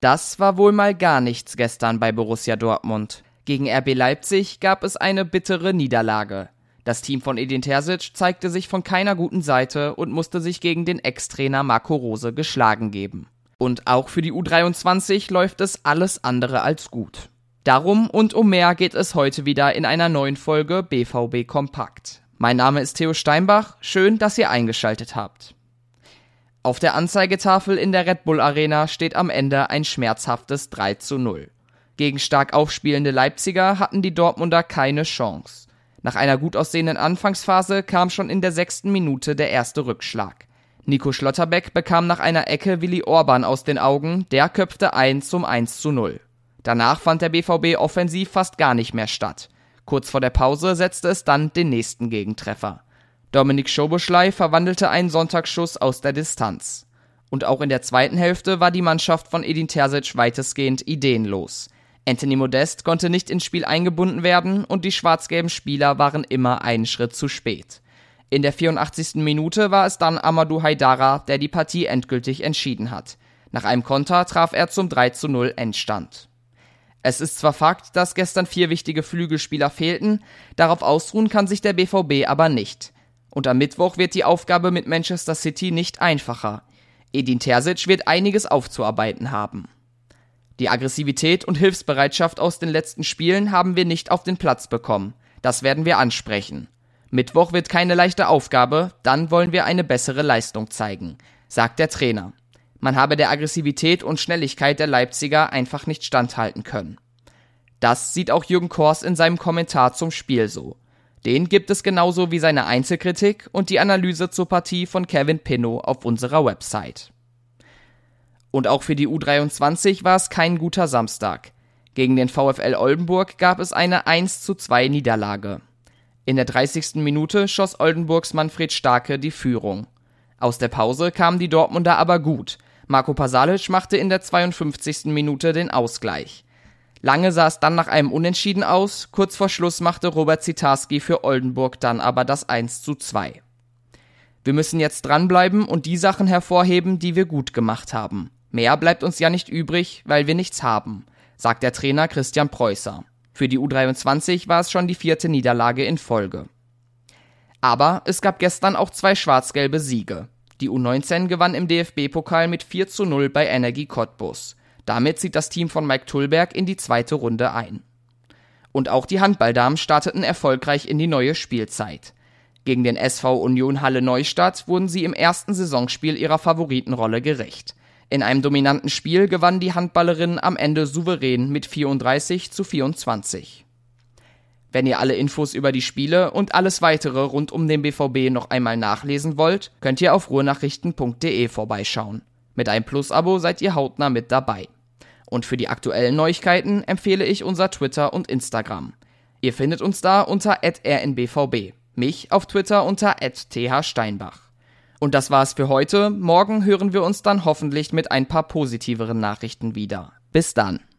Das war wohl mal gar nichts gestern bei Borussia Dortmund. Gegen RB Leipzig gab es eine bittere Niederlage. Das Team von Edin Terzic zeigte sich von keiner guten Seite und musste sich gegen den Ex-Trainer Marco Rose geschlagen geben. Und auch für die U23 läuft es alles andere als gut. Darum und um mehr geht es heute wieder in einer neuen Folge BVB Kompakt. Mein Name ist Theo Steinbach, schön, dass ihr eingeschaltet habt. Auf der Anzeigetafel in der Red Bull Arena steht am Ende ein schmerzhaftes 3 zu 0. Gegen stark aufspielende Leipziger hatten die Dortmunder keine Chance. Nach einer gut aussehenden Anfangsphase kam schon in der sechsten Minute der erste Rückschlag. Nico Schlotterbeck bekam nach einer Ecke Willi Orban aus den Augen, der köpfte ein zum 1 zu 0. Danach fand der BVB offensiv fast gar nicht mehr statt. Kurz vor der Pause setzte es dann den nächsten Gegentreffer. Dominik Schoboschlei verwandelte einen Sonntagsschuss aus der Distanz. Und auch in der zweiten Hälfte war die Mannschaft von Edin Terzic weitestgehend ideenlos. Anthony Modest konnte nicht ins Spiel eingebunden werden und die schwarz-gelben Spieler waren immer einen Schritt zu spät. In der 84. Minute war es dann Amadou Haidara, der die Partie endgültig entschieden hat. Nach einem Konter traf er zum 3 zu 0 Endstand. Es ist zwar Fakt, dass gestern vier wichtige Flügelspieler fehlten, darauf ausruhen kann sich der BVB aber nicht. Und am Mittwoch wird die Aufgabe mit Manchester City nicht einfacher. Edin Terzic wird einiges aufzuarbeiten haben. Die Aggressivität und Hilfsbereitschaft aus den letzten Spielen haben wir nicht auf den Platz bekommen. Das werden wir ansprechen. Mittwoch wird keine leichte Aufgabe, dann wollen wir eine bessere Leistung zeigen, sagt der Trainer. Man habe der Aggressivität und Schnelligkeit der Leipziger einfach nicht standhalten können. Das sieht auch Jürgen Kors in seinem Kommentar zum Spiel so. Den gibt es genauso wie seine Einzelkritik und die Analyse zur Partie von Kevin Pinnow auf unserer Website. Und auch für die U23 war es kein guter Samstag. Gegen den VfL Oldenburg gab es eine 1 zu 2 Niederlage. In der 30. Minute schoss Oldenburgs Manfred Starke die Führung. Aus der Pause kamen die Dortmunder aber gut. Marco Pasalic machte in der 52. Minute den Ausgleich. Lange sah es dann nach einem Unentschieden aus, kurz vor Schluss machte Robert Zitarski für Oldenburg dann aber das 1 zu 2. Wir müssen jetzt dranbleiben und die Sachen hervorheben, die wir gut gemacht haben. Mehr bleibt uns ja nicht übrig, weil wir nichts haben, sagt der Trainer Christian Preußer. Für die U23 war es schon die vierte Niederlage in Folge. Aber es gab gestern auch zwei schwarz-gelbe Siege. Die U19 gewann im DFB-Pokal mit 4 zu 0 bei Energie Cottbus. Damit zieht das Team von Mike Tullberg in die zweite Runde ein. Und auch die Handballdamen starteten erfolgreich in die neue Spielzeit. Gegen den SV Union Halle Neustadt wurden sie im ersten Saisonspiel ihrer Favoritenrolle gerecht. In einem dominanten Spiel gewannen die Handballerinnen am Ende souverän mit 34 zu 24. Wenn ihr alle Infos über die Spiele und alles weitere rund um den BVB noch einmal nachlesen wollt, könnt ihr auf ruhrnachrichten.de vorbeischauen. Mit einem Plus-Abo seid ihr hautnah mit dabei. Und für die aktuellen Neuigkeiten empfehle ich unser Twitter und Instagram. Ihr findet uns da unter rnbvb, mich auf Twitter unter thsteinbach. Und das war's für heute. Morgen hören wir uns dann hoffentlich mit ein paar positiveren Nachrichten wieder. Bis dann.